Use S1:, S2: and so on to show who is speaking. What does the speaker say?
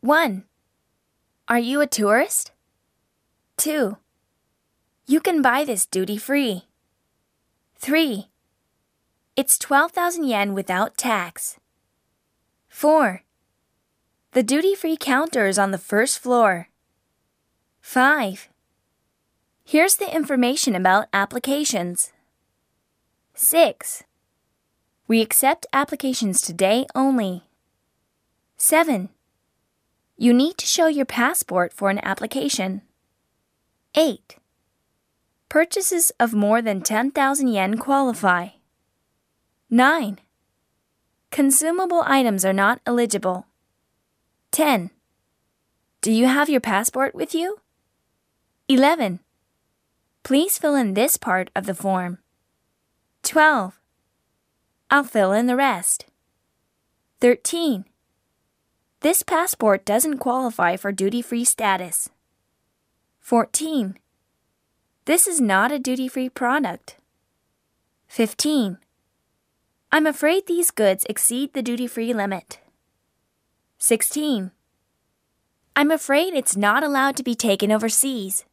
S1: 1. Are you a tourist? 2. You can buy this duty free. 3. It's 12,000 yen without tax. 4. The duty free counter is on the first floor. 5. Here's the information about applications. 6. We accept applications today only. 7. You need to show your passport for an application. 8. Purchases of more than 10,000 yen qualify. 9. Consumable items are not eligible. 10. Do you have your passport with you? 11. Please fill in this part of the form. 12. I'll fill in the rest. 13. This passport doesn't qualify for duty free status. 14. This is not a duty free product. 15. I'm afraid these goods exceed the duty free limit. 16. I'm afraid it's not allowed to be taken overseas.